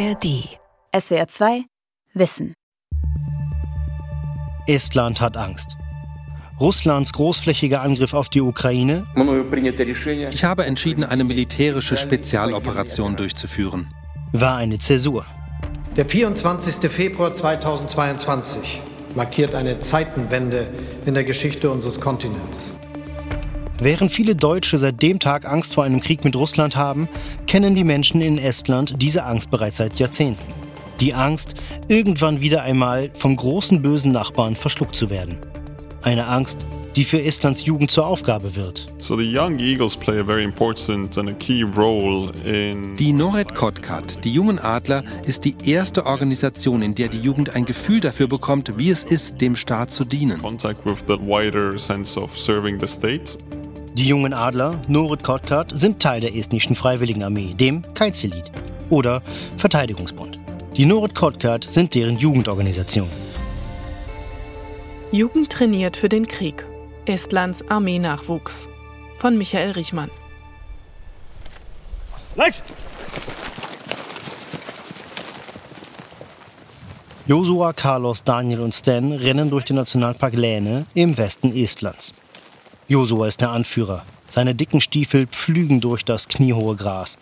ARD. SWR 2 Wissen. Estland hat Angst. Russlands großflächiger Angriff auf die Ukraine. Ich habe entschieden, eine militärische Spezialoperation durchzuführen. War eine Zäsur. Der 24. Februar 2022 markiert eine Zeitenwende in der Geschichte unseres Kontinents. Während viele Deutsche seit dem Tag Angst vor einem Krieg mit Russland haben, kennen die Menschen in Estland diese Angst bereits seit Jahrzehnten. Die Angst, irgendwann wieder einmal vom großen bösen Nachbarn verschluckt zu werden. Eine Angst, die für Estlands Jugend zur Aufgabe wird. Die Nored Kotkat, die jungen Adler, ist die erste Organisation, in der die Jugend ein Gefühl dafür bekommt, wie es ist, dem Staat zu dienen. Die jungen Adler, Norit Kotkat, sind Teil der estnischen Freiwilligenarmee, dem Kaizelit oder Verteidigungsbund. Die Norit Kotkat sind deren Jugendorganisation. Jugend trainiert für den Krieg. Estlands Armeenachwuchs. Von Michael Richmann. Links! Josua, Carlos, Daniel und Stan rennen durch den Nationalpark Läne im Westen Estlands. Josua ist der Anführer. Seine dicken Stiefel pflügen durch das kniehohe Gras.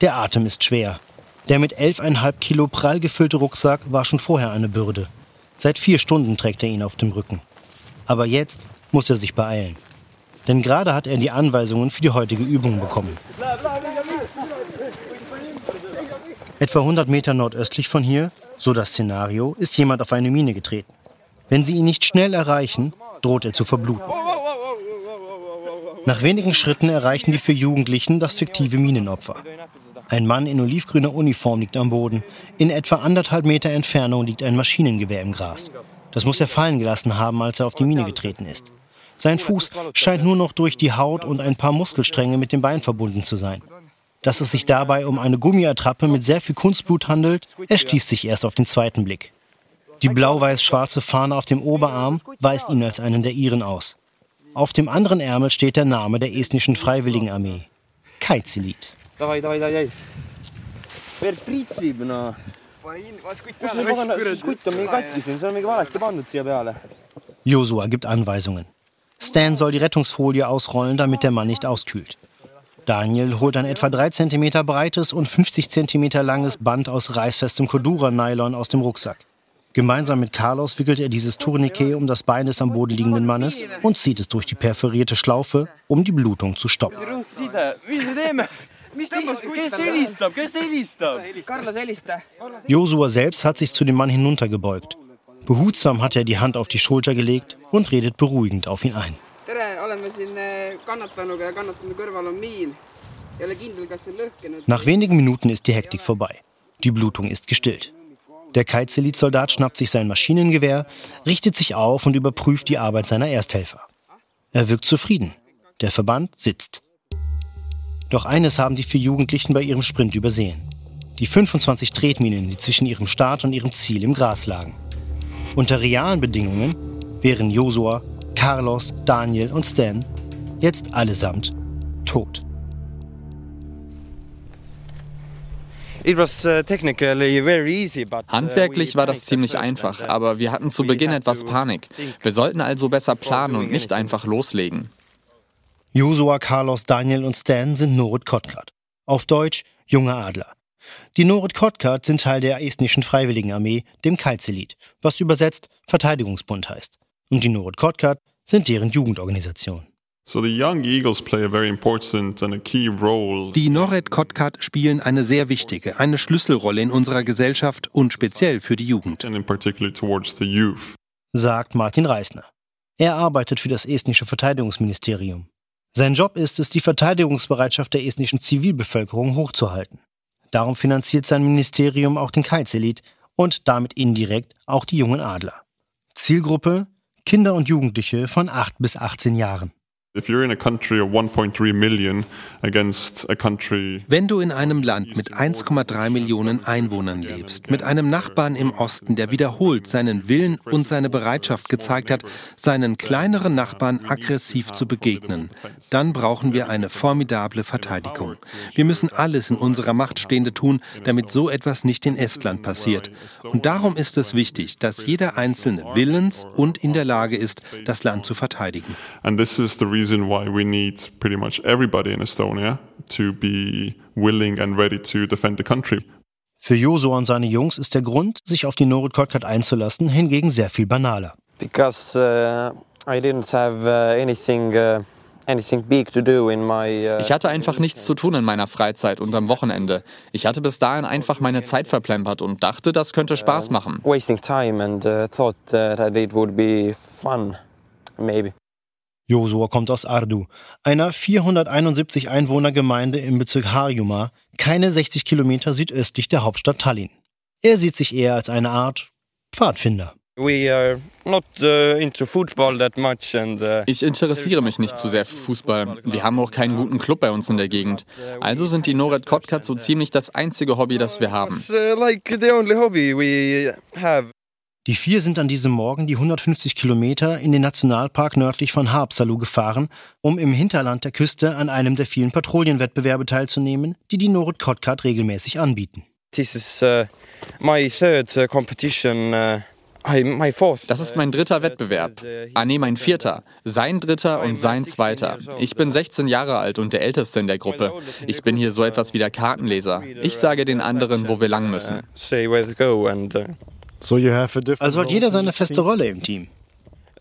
Der Atem ist schwer. Der mit 11,5 Kilo prall gefüllte Rucksack war schon vorher eine Bürde. Seit vier Stunden trägt er ihn auf dem Rücken. Aber jetzt muss er sich beeilen. Denn gerade hat er die Anweisungen für die heutige Übung bekommen. Etwa 100 Meter nordöstlich von hier, so das Szenario, ist jemand auf eine Mine getreten. Wenn sie ihn nicht schnell erreichen, droht er zu verbluten. Nach wenigen Schritten erreichen die vier Jugendlichen das fiktive Minenopfer. Ein Mann in olivgrüner Uniform liegt am Boden. In etwa anderthalb Meter Entfernung liegt ein Maschinengewehr im Gras. Das muss er fallen gelassen haben, als er auf die Mine getreten ist. Sein Fuß scheint nur noch durch die Haut und ein paar Muskelstränge mit dem Bein verbunden zu sein. Dass es sich dabei um eine Gummiattrappe mit sehr viel Kunstblut handelt, erschließt sich erst auf den zweiten Blick. Die blau-weiß-schwarze Fahne auf dem Oberarm weist ihn als einen der Iren aus. Auf dem anderen Ärmel steht der Name der estnischen Freiwilligenarmee. Kaizelit. Josua gibt Anweisungen. Stan soll die Rettungsfolie ausrollen, damit der Mann nicht auskühlt. Daniel holt ein etwa 3 cm breites und 50 cm langes Band aus reißfestem Kodura-Nylon aus dem Rucksack. Gemeinsam mit Carlos wickelt er dieses Tourniquet um das Bein des am Boden liegenden Mannes und zieht es durch die perforierte Schlaufe, um die Blutung zu stoppen. Josua selbst hat sich zu dem Mann hinuntergebeugt. Behutsam hat er die Hand auf die Schulter gelegt und redet beruhigend auf ihn ein. Nach wenigen Minuten ist die Hektik vorbei. Die Blutung ist gestillt. Der Kaizelit-Soldat schnappt sich sein Maschinengewehr, richtet sich auf und überprüft die Arbeit seiner Ersthelfer. Er wirkt zufrieden. Der Verband sitzt. Doch eines haben die vier Jugendlichen bei ihrem Sprint übersehen. Die 25 Tretminen, die zwischen ihrem Start und ihrem Ziel im Gras lagen. Unter realen Bedingungen wären Josua, Carlos, Daniel und Stan jetzt allesamt tot. Handwerklich war das ziemlich einfach, aber wir hatten zu Beginn etwas Panik. Wir sollten also besser planen und nicht einfach loslegen. Josua, Carlos, Daniel und Stan sind Norit Kotkat. Auf Deutsch junge Adler. Die Norit Kotkat sind Teil der estnischen Freiwilligenarmee, dem Kaizelit, was übersetzt Verteidigungsbund heißt. Und die Norit Kotkat sind deren Jugendorganisation. Die Nored Kotkat spielen eine sehr wichtige, eine Schlüsselrolle in unserer Gesellschaft und speziell für die Jugend. Sagt Martin Reisner. Er arbeitet für das estnische Verteidigungsministerium. Sein Job ist es, die Verteidigungsbereitschaft der estnischen Zivilbevölkerung hochzuhalten. Darum finanziert sein Ministerium auch den Kaizelit und damit indirekt auch die jungen Adler. Zielgruppe Kinder und Jugendliche von 8 bis 18 Jahren. Wenn du in einem Land mit 1,3 Millionen Einwohnern lebst, mit einem Nachbarn im Osten, der wiederholt seinen Willen und seine Bereitschaft gezeigt hat, seinen kleineren Nachbarn aggressiv zu begegnen, dann brauchen wir eine formidable Verteidigung. Wir müssen alles in unserer Macht Stehende tun, damit so etwas nicht in Estland passiert. Und darum ist es wichtig, dass jeder Einzelne willens und in der Lage ist, das Land zu verteidigen. And this is the reason why we need pretty much everybody in Estonia to be willing and ready to defend the country. Für Josua und seine Jungs ist der Grund, sich auf die Norit Kotkat einzulassen, hingegen sehr viel banaler. Because uh, I didn't have uh, anything uh uh, ich hatte einfach nichts zu tun in meiner Freizeit und am Wochenende. Ich hatte bis dahin einfach meine Zeit verplempert und dachte, das könnte Spaß machen. Wasting time and thought that it would be fun, maybe. Josua kommt aus Ardu, einer 471 Einwohnergemeinde im Bezirk Harjuma, keine 60 Kilometer südöstlich der Hauptstadt Tallinn. Er sieht sich eher als eine Art Pfadfinder. Uh, uh, ich interessiere mich nicht zu sehr für Fußball. Wir haben auch keinen guten Club bei uns in der Gegend. Also sind die Noret Kotkat so ziemlich das einzige Hobby, das wir haben. Die vier sind an diesem Morgen die 150 Kilometer in den Nationalpark nördlich von Haapsalu gefahren, um im Hinterland der Küste an einem der vielen Patrouillenwettbewerbe teilzunehmen, die die Norit Kotkat regelmäßig anbieten. This is uh, my third uh, competition. Uh das ist mein dritter Wettbewerb. Ah nee, mein vierter. Sein dritter und sein zweiter. Ich bin 16 Jahre alt und der Älteste in der Gruppe. Ich bin hier so etwas wie der Kartenleser. Ich sage den anderen, wo wir lang müssen. Also hat jeder seine feste Rolle im Team.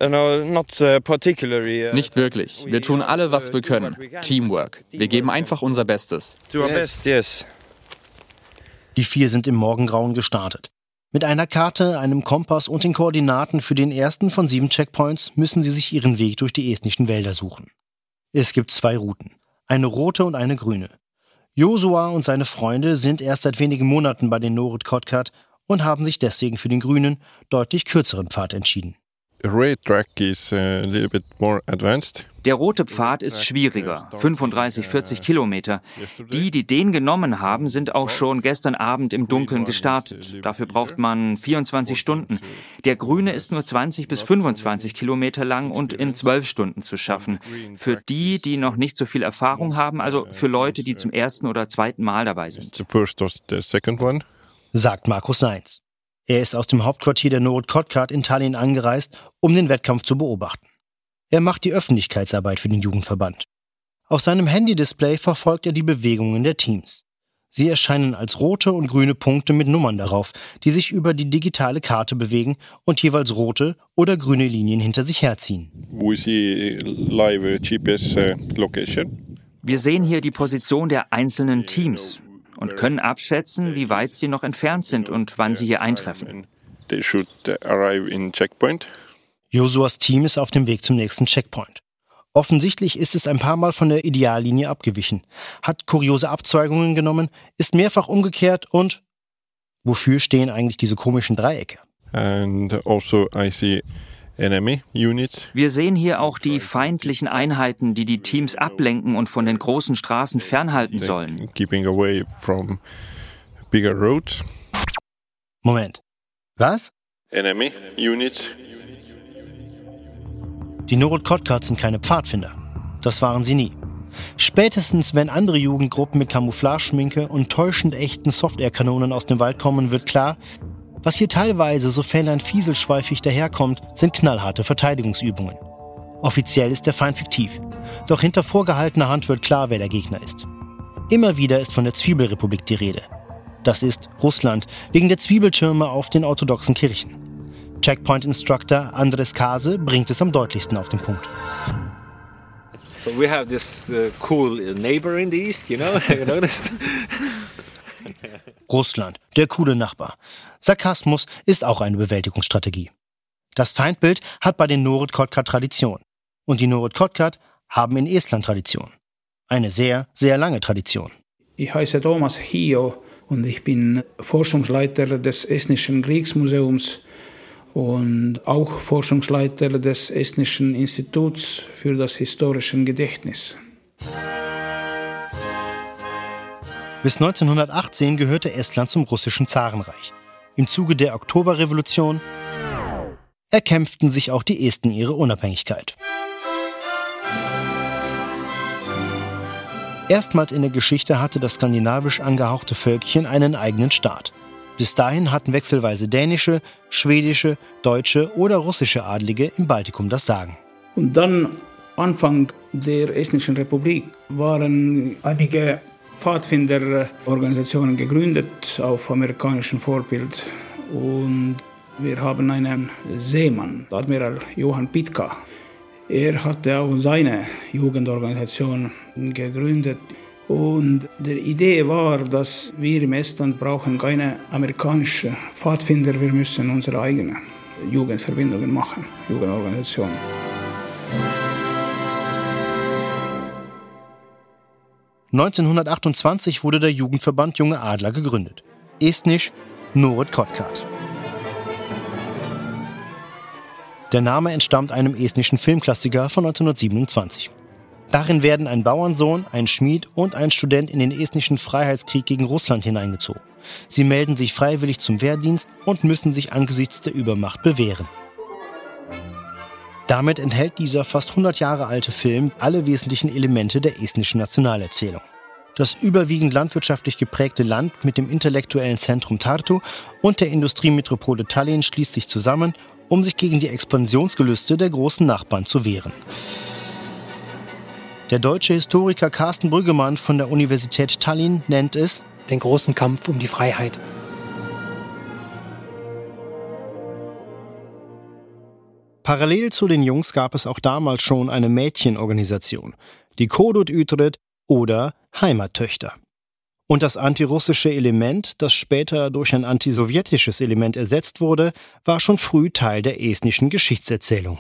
Uh, uh, Nicht wirklich. Wir tun alle, was wir können. Teamwork. Wir geben einfach unser Bestes. Die vier sind im Morgengrauen gestartet. Mit einer Karte, einem Kompass und den Koordinaten für den ersten von sieben Checkpoints müssen sie sich ihren Weg durch die estnischen Wälder suchen. Es gibt zwei Routen, eine rote und eine grüne. Josua und seine Freunde sind erst seit wenigen Monaten bei den Norit Kotkat und haben sich deswegen für den grünen, deutlich kürzeren Pfad entschieden. Advanced. Der rote Pfad ist schwieriger, 35, 40 Kilometer. Die, die den genommen haben, sind auch schon gestern Abend im Dunkeln gestartet. Dafür braucht man 24 Stunden. Der grüne ist nur 20 bis 25 Kilometer lang und in 12 Stunden zu schaffen. Für die, die noch nicht so viel Erfahrung haben, also für Leute, die zum ersten oder zweiten Mal dabei sind. Sagt Markus Seins. Er ist aus dem Hauptquartier der Norit Kotkat in Tallinn angereist, um den Wettkampf zu beobachten. Er macht die Öffentlichkeitsarbeit für den Jugendverband. Auf seinem Handy-Display verfolgt er die Bewegungen der Teams. Sie erscheinen als rote und grüne Punkte mit Nummern darauf, die sich über die digitale Karte bewegen und jeweils rote oder grüne Linien hinter sich herziehen. Uh, Wir sehen hier die Position der einzelnen Teams und können abschätzen, wie weit sie noch entfernt sind und wann sie hier eintreffen. Josuas Team ist auf dem Weg zum nächsten Checkpoint. Offensichtlich ist es ein paar Mal von der Ideallinie abgewichen, hat kuriose Abzweigungen genommen, ist mehrfach umgekehrt und wofür stehen eigentlich diese komischen Dreiecke? And also I see. Wir sehen hier auch die feindlichen Einheiten, die die Teams ablenken und von den großen Straßen fernhalten sollen. Keeping away from bigger roads. Moment. Was? Enemy units. Die Norut Kotkat sind keine Pfadfinder. Das waren sie nie. Spätestens, wenn andere Jugendgruppen mit Camouflageschminke und täuschend echten Softair-Kanonen aus dem Wald kommen, wird klar, was hier teilweise so fällernd fieselschweifig daherkommt, sind knallharte Verteidigungsübungen. Offiziell ist der Feind fiktiv, doch hinter vorgehaltener Hand wird klar, wer der Gegner ist. Immer wieder ist von der Zwiebelrepublik die Rede. Das ist Russland, wegen der Zwiebeltürme auf den orthodoxen Kirchen. Checkpoint Instructor Andres Kase bringt es am deutlichsten auf den Punkt. So we have this uh, cool neighbor in the east, you know, you noticed? Russland, der coole Nachbar. Sarkasmus ist auch eine Bewältigungsstrategie. Das Feindbild hat bei den Norit Kotkat Tradition. Und die Norit Kotkat haben in Estland Tradition. Eine sehr, sehr lange Tradition. Ich heiße Thomas Hio und ich bin Forschungsleiter des Estnischen Kriegsmuseums und auch Forschungsleiter des Estnischen Instituts für das historische Gedächtnis. Bis 1918 gehörte Estland zum russischen Zarenreich. Im Zuge der Oktoberrevolution erkämpften sich auch die Esten ihre Unabhängigkeit. Erstmals in der Geschichte hatte das skandinavisch angehauchte Völkchen einen eigenen Staat. Bis dahin hatten wechselweise dänische, schwedische, deutsche oder russische Adlige im Baltikum das Sagen. Und dann, Anfang der Estnischen Republik, waren einige Pfadfinderorganisationen gegründet auf amerikanischem Vorbild. Und wir haben einen Seemann, Admiral Johann Pitka. Er hatte auch seine Jugendorganisation gegründet. Und die Idee war, dass wir im Estland brauchen keine amerikanischen Pfadfinder, wir müssen unsere eigenen Jugendverbindungen machen, Jugendorganisationen. 1928 wurde der Jugendverband Junge Adler gegründet. Estnisch Norit Kotkat. Der Name entstammt einem estnischen Filmklassiker von 1927. Darin werden ein Bauernsohn, ein Schmied und ein Student in den estnischen Freiheitskrieg gegen Russland hineingezogen. Sie melden sich freiwillig zum Wehrdienst und müssen sich angesichts der Übermacht bewähren. Damit enthält dieser fast 100 Jahre alte Film alle wesentlichen Elemente der estnischen Nationalerzählung. Das überwiegend landwirtschaftlich geprägte Land mit dem intellektuellen Zentrum Tartu und der Industriemetropole Tallinn schließt sich zusammen, um sich gegen die Expansionsgelüste der großen Nachbarn zu wehren. Der deutsche Historiker Carsten Brüggemann von der Universität Tallinn nennt es den großen Kampf um die Freiheit. Parallel zu den Jungs gab es auch damals schon eine Mädchenorganisation, die Kodut Utred oder Heimattöchter. Und das antirussische Element, das später durch ein antisowjetisches Element ersetzt wurde, war schon früh Teil der estnischen Geschichtserzählung.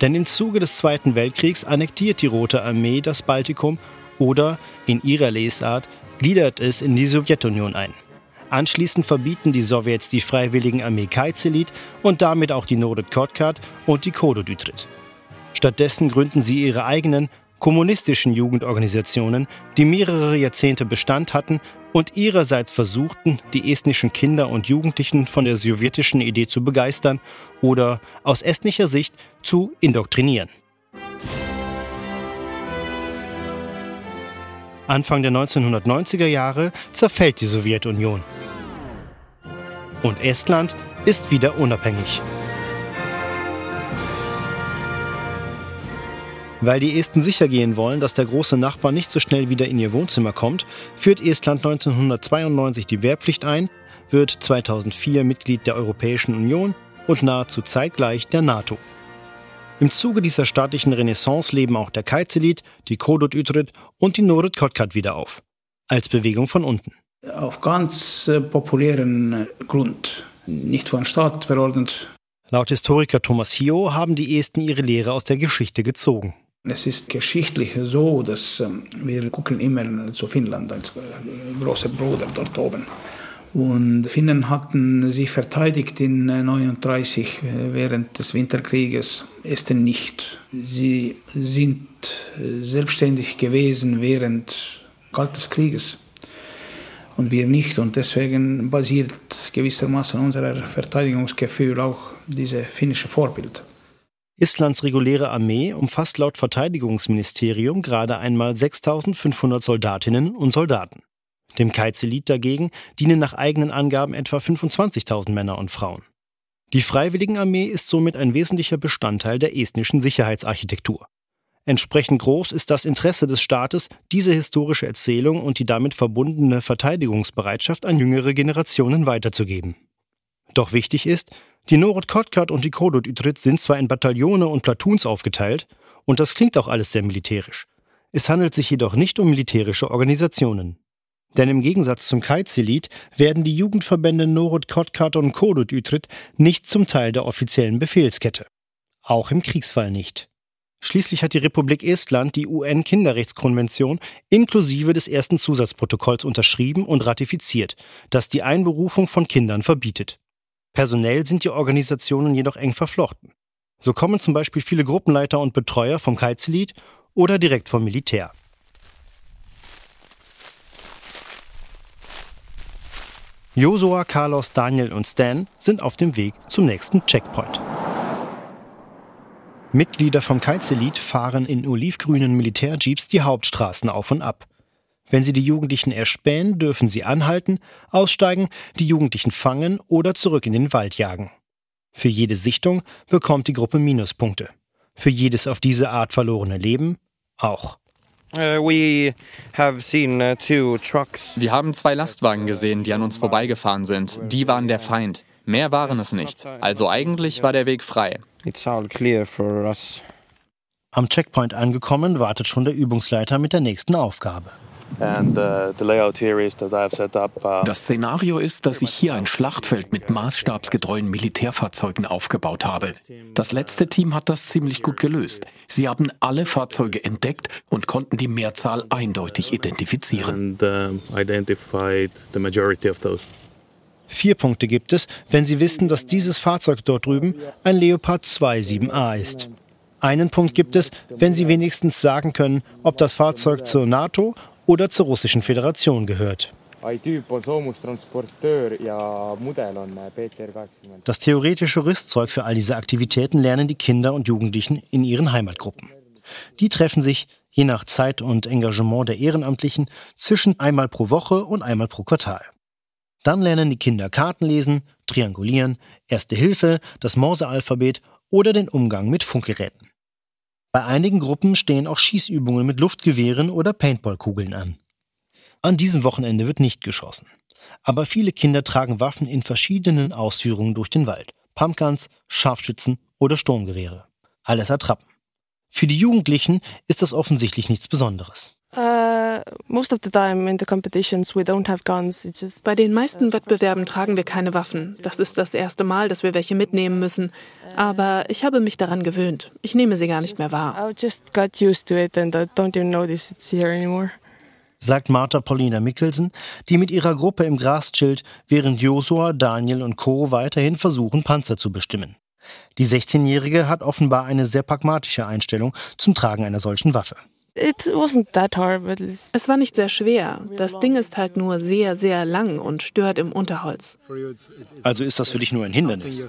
Denn im Zuge des Zweiten Weltkriegs annektiert die Rote Armee das Baltikum oder, in ihrer Lesart, gliedert es in die Sowjetunion ein. Anschließend verbieten die Sowjets die freiwilligen Armee Kaizelit und damit auch die Norit Kotkat und die Kododütrit. Stattdessen gründen sie ihre eigenen kommunistischen Jugendorganisationen, die mehrere Jahrzehnte Bestand hatten und ihrerseits versuchten, die estnischen Kinder und Jugendlichen von der sowjetischen Idee zu begeistern oder aus estnischer Sicht zu indoktrinieren. Anfang der 1990er Jahre zerfällt die Sowjetunion. Und Estland ist wieder unabhängig. Weil die Esten sicher gehen wollen, dass der große Nachbar nicht so schnell wieder in ihr Wohnzimmer kommt, führt Estland 1992 die Wehrpflicht ein, wird 2004 Mitglied der Europäischen Union und nahezu zeitgleich der NATO. Im Zuge dieser staatlichen Renaissance leben auch der Kaizelit, die Kodut Utrid und die Norit Kotkat wieder auf. Als Bewegung von unten. Auf ganz äh, populären äh, Grund, nicht von Staat verordnet. Laut Historiker Thomas Hio haben die Esten ihre Lehre aus der Geschichte gezogen. Es ist geschichtlich so, dass ähm, wir gucken immer zu Finnland als äh, großer Bruder dort oben. Und Finnen hatten sich verteidigt in 1939 äh, während des Winterkrieges, Esten nicht. Sie sind selbstständig gewesen während Kaltes Krieges und wir nicht. Und deswegen basiert gewissermaßen unser Verteidigungsgefühl auch dieses finnische Vorbild. Islands reguläre Armee umfasst laut Verteidigungsministerium gerade einmal 6500 Soldatinnen und Soldaten. Dem Kaizelit dagegen dienen nach eigenen Angaben etwa 25.000 Männer und Frauen. Die Freiwilligenarmee ist somit ein wesentlicher Bestandteil der estnischen Sicherheitsarchitektur. Entsprechend groß ist das Interesse des Staates, diese historische Erzählung und die damit verbundene Verteidigungsbereitschaft an jüngere Generationen weiterzugeben. Doch wichtig ist, die Norod Kotkat und die Kodut Utrit sind zwar in Bataillone und Platoons aufgeteilt, und das klingt auch alles sehr militärisch. Es handelt sich jedoch nicht um militärische Organisationen. Denn im Gegensatz zum Kaizelit werden die Jugendverbände Norod Kotkat und Kodut Utrit nicht zum Teil der offiziellen Befehlskette. Auch im Kriegsfall nicht. Schließlich hat die Republik Estland die UN-Kinderrechtskonvention inklusive des ersten Zusatzprotokolls unterschrieben und ratifiziert, das die Einberufung von Kindern verbietet. Personell sind die Organisationen jedoch eng verflochten. So kommen zum Beispiel viele Gruppenleiter und Betreuer vom Kiteselit oder direkt vom Militär. Josua, Carlos, Daniel und Stan sind auf dem Weg zum nächsten Checkpoint. Mitglieder vom Kiteselit fahren in olivgrünen Militärjeeps die Hauptstraßen auf und ab. Wenn sie die Jugendlichen erspähen, dürfen sie anhalten, aussteigen, die Jugendlichen fangen oder zurück in den Wald jagen. Für jede Sichtung bekommt die Gruppe Minuspunkte. Für jedes auf diese Art verlorene Leben auch. Uh, we have seen uh, two trucks. Wir haben zwei Lastwagen gesehen, die an uns vorbeigefahren sind. Die waren der Feind. Mehr waren es nicht. Also eigentlich war der Weg frei. It's all clear for us. Am Checkpoint angekommen, wartet schon der Übungsleiter mit der nächsten Aufgabe. Uh, uh, das Szenario ist, dass ich hier ein Schlachtfeld mit maßstabsgetreuen Militärfahrzeugen aufgebaut habe. Das letzte Team hat das ziemlich gut gelöst. Sie haben alle Fahrzeuge entdeckt und konnten die Mehrzahl eindeutig identifizieren. Vier Punkte gibt es, wenn Sie wissen, dass dieses Fahrzeug dort drüben ein Leopard 2 7a ist. Einen Punkt gibt es, wenn Sie wenigstens sagen können, ob das Fahrzeug zur NATO oder zur Russischen Föderation gehört. Das theoretische Rüstzeug für all diese Aktivitäten lernen die Kinder und Jugendlichen in ihren Heimatgruppen. Die treffen sich, je nach Zeit und Engagement der Ehrenamtlichen, zwischen einmal pro Woche und einmal pro Quartal. Dann lernen die Kinder Karten lesen, triangulieren, Erste Hilfe, das Morsealphabet oder den Umgang mit Funkgeräten. Bei einigen Gruppen stehen auch Schießübungen mit Luftgewehren oder Paintballkugeln an. An diesem Wochenende wird nicht geschossen. Aber viele Kinder tragen Waffen in verschiedenen Ausführungen durch den Wald. Pumpguns, Scharfschützen oder Sturmgewehre. Alles Attrappen. Für die Jugendlichen ist das offensichtlich nichts Besonderes. Uh, Bei den meisten Wettbewerben tragen wir keine Waffen. Das ist das erste Mal, dass wir welche mitnehmen müssen. Aber ich habe mich daran gewöhnt. Ich nehme sie gar nicht mehr wahr. Sagt Martha Paulina Mickelsen, die mit ihrer Gruppe im Gras chillt, während Josua, Daniel und Co. weiterhin versuchen, Panzer zu bestimmen. Die 16-Jährige hat offenbar eine sehr pragmatische Einstellung zum Tragen einer solchen Waffe. Es war nicht sehr schwer. Das Ding ist halt nur sehr, sehr lang und stört im Unterholz. Also ist das für dich nur ein Hindernis?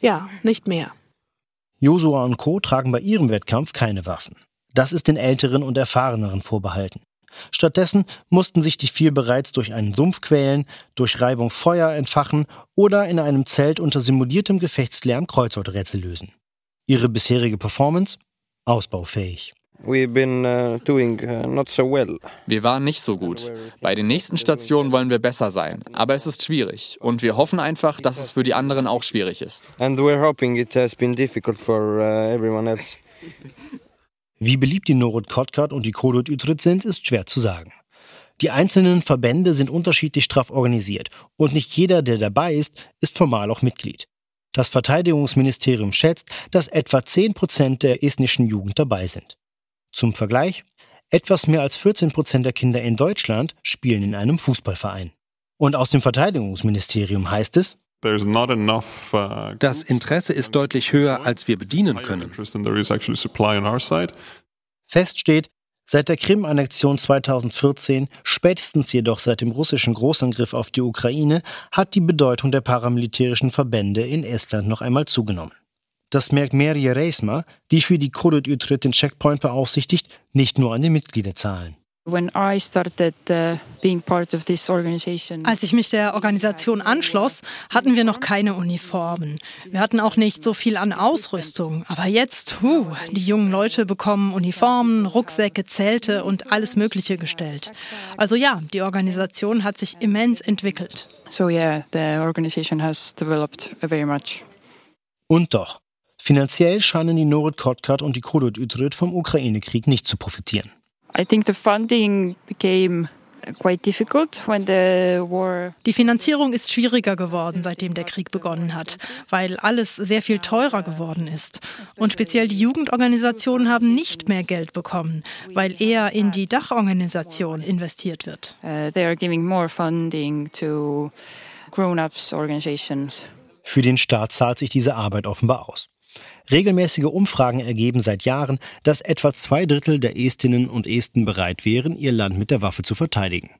Ja, nicht mehr. Josua und Co. tragen bei ihrem Wettkampf keine Waffen. Das ist den Älteren und Erfahreneren vorbehalten. Stattdessen mussten sich die vier bereits durch einen Sumpf quälen, durch Reibung Feuer entfachen oder in einem Zelt unter simuliertem Gefechtslärm Kreuzworträtsel lösen. Ihre bisherige Performance? Ausbaufähig. Been, uh, doing, uh, so well. Wir waren nicht so gut. Bei den nächsten Stationen wollen wir besser sein. Aber es ist schwierig. Und wir hoffen einfach, dass es für die anderen auch schwierig ist. And we're hoping it has been difficult for uh, everyone else. Wie beliebt die Norut Kotkart und die Kodot Utrecht sind, ist schwer zu sagen. Die einzelnen Verbände sind unterschiedlich straff organisiert und nicht jeder, der dabei ist, ist formal auch Mitglied. Das Verteidigungsministerium schätzt, dass etwa 10 Prozent der estnischen Jugend dabei sind. Zum Vergleich, etwas mehr als 14 Prozent der Kinder in Deutschland spielen in einem Fußballverein. Und aus dem Verteidigungsministerium heißt es, uh, das Interesse ist deutlich höher, als wir bedienen können. Fest steht, seit der Krim-Annexion 2014, spätestens jedoch seit dem russischen Großangriff auf die Ukraine, hat die Bedeutung der paramilitärischen Verbände in Estland noch einmal zugenommen. Das merkt Merje Reisma, die für die Kodot Utrecht den Checkpoint beaufsichtigt, nicht nur an die Mitgliederzahlen. Uh, Als ich mich der Organisation anschloss, hatten wir noch keine Uniformen. Wir hatten auch nicht so viel an Ausrüstung. Aber jetzt, huh, die jungen Leute bekommen Uniformen, Rucksäcke, Zelte und alles Mögliche gestellt. Also ja, die Organisation hat sich immens entwickelt. So yeah, the organization has developed very much. Und doch, Finanziell scheinen die Norit Kotkart und die Kodot Utrecht vom Ukraine-Krieg nicht zu profitieren. Die Finanzierung ist schwieriger geworden, seitdem der Krieg begonnen hat, weil alles sehr viel teurer geworden ist. Und speziell die Jugendorganisationen haben nicht mehr Geld bekommen, weil eher in die Dachorganisation investiert wird. Uh, they are giving more funding to grown-ups organizations. Für den Staat zahlt sich diese Arbeit offenbar aus. Regelmäßige Umfragen ergeben seit Jahren, dass etwa zwei Drittel der Estinnen und Esten bereit wären, ihr Land mit der Waffe zu verteidigen.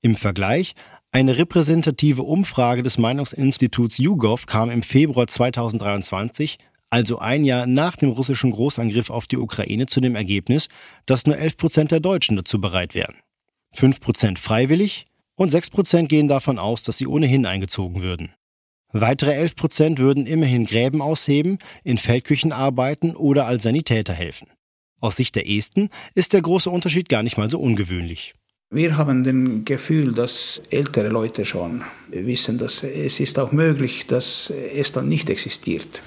Im Vergleich, eine repräsentative Umfrage des Meinungsinstituts YouGov kam im Februar 2023, also ein Jahr nach dem russischen Großangriff auf die Ukraine, zu dem Ergebnis, dass nur 11 Prozent der Deutschen dazu bereit wären. 5 Prozent freiwillig und 6 Prozent gehen davon aus, dass sie ohnehin eingezogen würden. Weitere 11 Prozent würden immerhin Gräben ausheben, in Feldküchen arbeiten oder als Sanitäter helfen. Aus Sicht der Esten ist der große Unterschied gar nicht mal so ungewöhnlich. Wir haben das Gefühl, dass ältere Leute schon wissen, dass es ist auch möglich, dass Estland nicht existiert.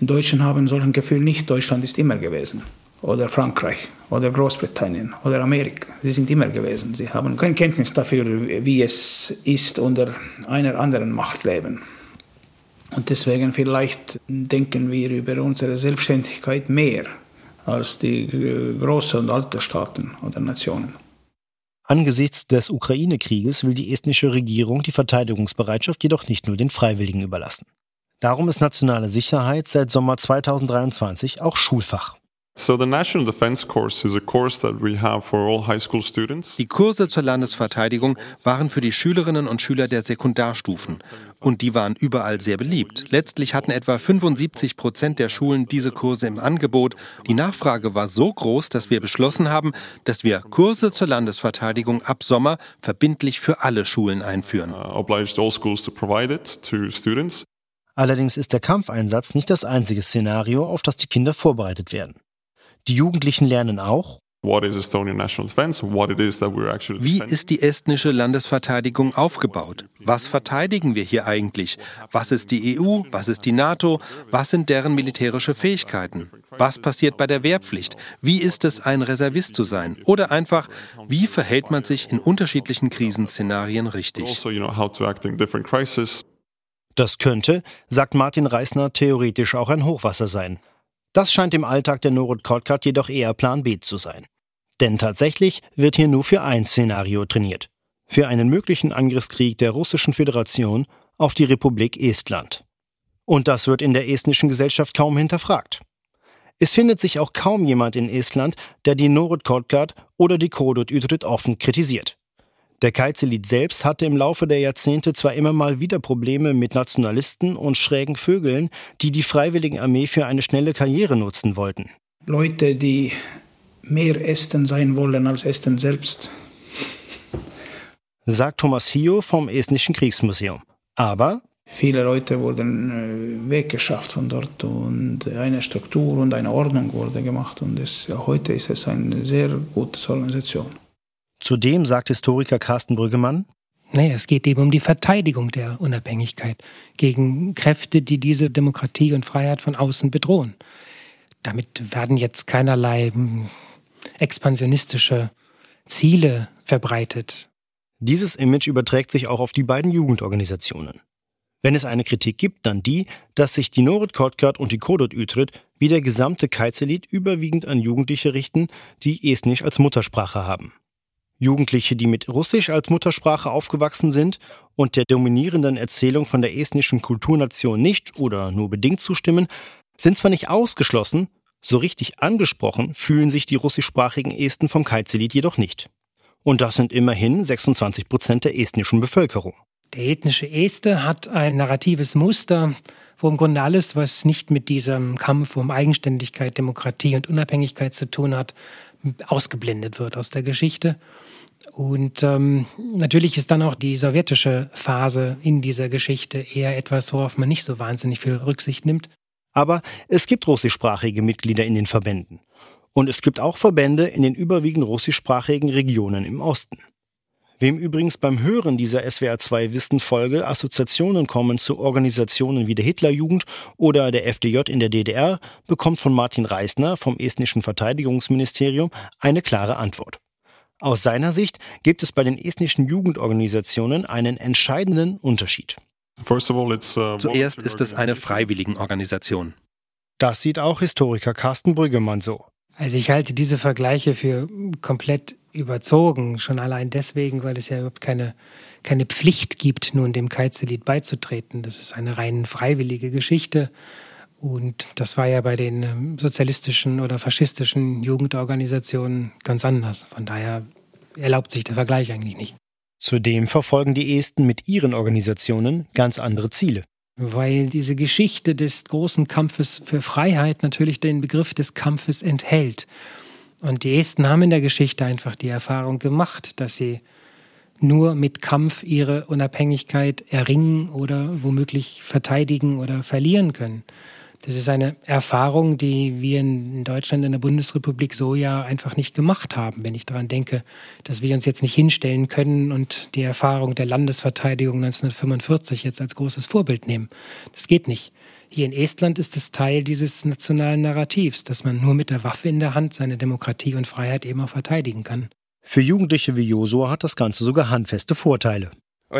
Die Deutschen haben so ein Gefühl nicht, Deutschland ist immer gewesen. Oder Frankreich oder Großbritannien oder Amerika. Sie sind immer gewesen. Sie haben keine Kenntnis dafür, wie es ist, unter einer anderen Macht leben. Und deswegen vielleicht denken wir über unsere Selbstständigkeit mehr als die großen und alten Staaten oder Nationen. Angesichts des Ukraine-Krieges will die estnische Regierung die Verteidigungsbereitschaft jedoch nicht nur den Freiwilligen überlassen. Darum ist nationale Sicherheit seit Sommer 2023 auch Schulfach. Die Kurse zur Landesverteidigung waren für die Schülerinnen und Schüler der Sekundarstufen und die waren überall sehr beliebt. Letztlich hatten etwa 75 Prozent der Schulen diese Kurse im Angebot. Die Nachfrage war so groß, dass wir beschlossen haben, dass wir Kurse zur Landesverteidigung ab Sommer verbindlich für alle Schulen einführen. Uh, Allerdings ist der Kampfeinsatz nicht das einzige Szenario, auf das die Kinder vorbereitet werden. Die Jugendlichen lernen auch, wie ist die estnische Landesverteidigung aufgebaut? Was verteidigen wir hier eigentlich? Was ist die EU? Was ist die NATO? Was sind deren militärische Fähigkeiten? Was passiert bei der Wehrpflicht? Wie ist es, ein Reservist zu sein? Oder einfach, wie verhält man sich in unterschiedlichen Krisenszenarien richtig? Also, das könnte, sagt Martin Reisner, theoretisch auch ein Hochwasser sein. Das scheint im Alltag der Norut Kotkart jedoch eher Plan B zu sein. Denn tatsächlich wird hier nur für ein Szenario trainiert. Für einen möglichen Angriffskrieg der Russischen Föderation auf die Republik Estland. Und das wird in der estnischen Gesellschaft kaum hinterfragt. Es findet sich auch kaum jemand in Estland, der die Norut Kotkart oder die Kodot Ydrit offen kritisiert. Der Kaizelit selbst hatte im Laufe der Jahrzehnte zwar immer mal wieder Probleme mit Nationalisten und schrägen Vögeln, die die Freiwilligenarmee für eine schnelle Karriere nutzen wollten. Leute, die mehr Esten sein wollen als Esten selbst. Sagt Thomas Hio vom Estnischen Kriegsmuseum. Aber Viele Leute wurden äh, weggeschafft von dort und eine Struktur und eine Ordnung wurde gemacht. Und es, heute ist es eine sehr gute Organisation. Zudem sagt Historiker Carsten Brüggemann, Nee, es geht eben um die Verteidigung der Unabhängigkeit gegen Kräfte, die diese Demokratie und Freiheit von außen bedrohen. Damit werden jetzt keinerlei hm, expansionistische Ziele verbreitet. Dieses Image überträgt sich auch auf die beiden Jugendorganisationen. Wenn es eine Kritik gibt, dann die, dass sich die Norit Kotkart und die Kodot Utrid wie der gesamte Kaizelit überwiegend an Jugendliche richten, die Estnisch als Muttersprache haben. Jugendliche, die mit Russisch als Muttersprache aufgewachsen sind und der dominierenden Erzählung von der estnischen Kulturnation nicht oder nur bedingt zustimmen, sind zwar nicht ausgeschlossen, so richtig angesprochen fühlen sich die russischsprachigen Esten vom Kaizelit jedoch nicht. Und das sind immerhin 26 Prozent der estnischen Bevölkerung. Der ethnische Este hat ein narratives Muster, wo im Grunde alles, was nicht mit diesem Kampf um Eigenständigkeit, Demokratie und Unabhängigkeit zu tun hat, ausgeblendet wird aus der Geschichte. Und ähm, natürlich ist dann auch die sowjetische Phase in dieser Geschichte eher etwas, worauf man nicht so wahnsinnig viel Rücksicht nimmt. Aber es gibt russischsprachige Mitglieder in den Verbänden. Und es gibt auch Verbände in den überwiegend russischsprachigen Regionen im Osten. Wem übrigens beim Hören dieser SWR2 Wissen-Folge Assoziationen kommen zu Organisationen wie der Hitlerjugend oder der FDJ in der DDR, bekommt von Martin Reisner vom estnischen Verteidigungsministerium eine klare Antwort. Aus seiner Sicht gibt es bei den estnischen Jugendorganisationen einen entscheidenden Unterschied. Uh, Zuerst ist es eine Freiwilligenorganisation. Das sieht auch Historiker Carsten Brüggemann so. Also ich halte diese Vergleiche für komplett überzogen. Schon allein deswegen, weil es ja überhaupt keine, keine Pflicht gibt, nun dem Kaizelit beizutreten. Das ist eine rein freiwillige Geschichte. Und das war ja bei den ähm, sozialistischen oder faschistischen Jugendorganisationen ganz anders. Von daher erlaubt sich der Vergleich eigentlich nicht. Zudem verfolgen die Esten mit ihren Organisationen ganz andere Ziele. Weil diese Geschichte des großen Kampfes für Freiheit natürlich den Begriff des Kampfes enthält. Und die Esten haben in der Geschichte einfach die Erfahrung gemacht, dass sie nur mit Kampf ihre Unabhängigkeit erringen oder womöglich verteidigen oder verlieren können. Das ist eine Erfahrung, die wir in Deutschland, in der Bundesrepublik so ja einfach nicht gemacht haben. Wenn ich daran denke, dass wir uns jetzt nicht hinstellen können und die Erfahrung der Landesverteidigung 1945 jetzt als großes Vorbild nehmen. Das geht nicht. Hier in Estland ist es Teil dieses nationalen Narrativs, dass man nur mit der Waffe in der Hand seine Demokratie und Freiheit eben auch verteidigen kann. Für Jugendliche wie Josua hat das Ganze sogar handfeste Vorteile. Uh,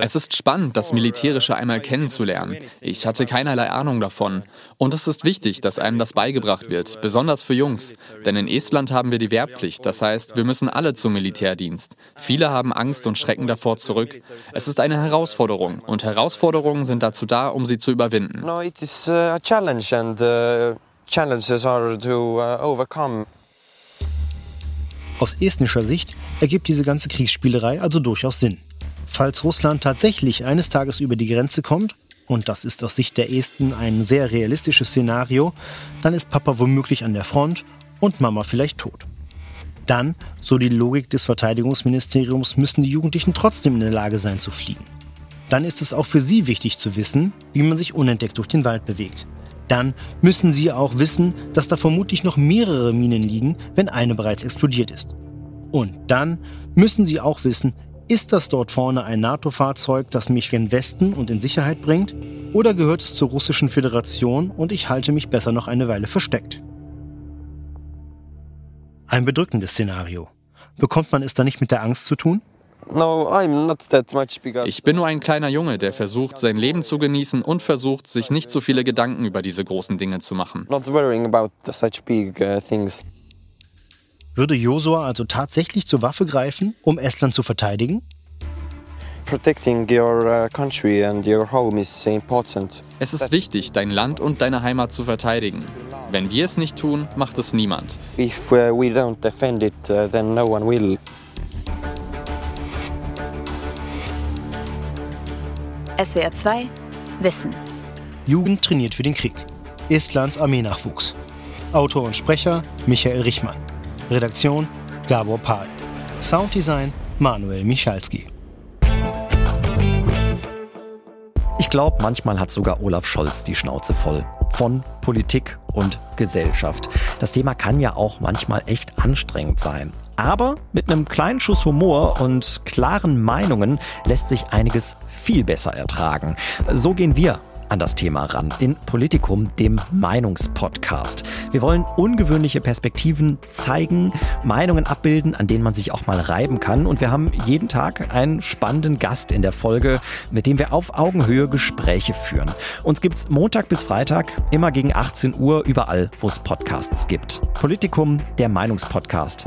es ist spannend, das Militärische einmal kennenzulernen. Ich hatte keinerlei Ahnung davon. Und es ist wichtig, dass einem das beigebracht wird, besonders für Jungs. Denn in Estland haben wir die Wehrpflicht, das heißt, wir müssen alle zum Militärdienst. Viele haben Angst und schrecken davor zurück. Es ist eine Herausforderung und Herausforderungen sind dazu da, um sie zu überwinden. No, it is uh, a challenge and uh, challenges are to uh, overcome. Aus estnischer Sicht ergibt diese ganze Kriegsspielerei also durchaus Sinn. Falls Russland tatsächlich eines Tages über die Grenze kommt, und das ist aus Sicht der Esten ein sehr realistisches Szenario, dann ist Papa womöglich an der Front und Mama vielleicht tot. Dann, so die Logik des Verteidigungsministeriums, müssen die Jugendlichen trotzdem in der Lage sein zu fliehen. Dann ist es auch für sie wichtig zu wissen, wie man sich unentdeckt durch den Wald bewegt. Dann müssen sie auch wissen, dass da vermutlich noch mehrere Minen liegen, wenn eine bereits explodiert ist. Und dann müssen sie auch wissen, ist das dort vorne ein NATO-Fahrzeug, das mich in Westen und in Sicherheit bringt? Oder gehört es zur russischen Föderation und ich halte mich besser noch eine Weile versteckt? Ein bedrückendes Szenario. Bekommt man es da nicht mit der Angst zu tun? Ich bin nur ein kleiner Junge, der versucht, sein Leben zu genießen und versucht, sich nicht so viele Gedanken über diese großen Dinge zu machen. Uh, Würde Josua also tatsächlich zur Waffe greifen, um Estland zu verteidigen? Uh, es ist wichtig, dein Land und deine Heimat zu verteidigen. Wenn wir es nicht tun, macht es niemand. If uh, we don't defend it, then no one will. SWR 2 Wissen. Jugend trainiert für den Krieg. Estlands Armeenachwuchs. Autor und Sprecher Michael Richmann. Redaktion Gabor Pahl. Sounddesign Manuel Michalski. Ich glaube, manchmal hat sogar Olaf Scholz die Schnauze voll. Von Politik und Gesellschaft. Das Thema kann ja auch manchmal echt anstrengend sein. Aber mit einem kleinen Schuss Humor und klaren Meinungen lässt sich einiges viel besser ertragen. So gehen wir an das Thema ran in Politikum, dem Meinungspodcast. Wir wollen ungewöhnliche Perspektiven zeigen, Meinungen abbilden, an denen man sich auch mal reiben kann. Und wir haben jeden Tag einen spannenden Gast in der Folge, mit dem wir auf Augenhöhe Gespräche führen. Uns gibt's Montag bis Freitag, immer gegen 18 Uhr, überall, wo es Podcasts gibt. Politikum, der Meinungspodcast.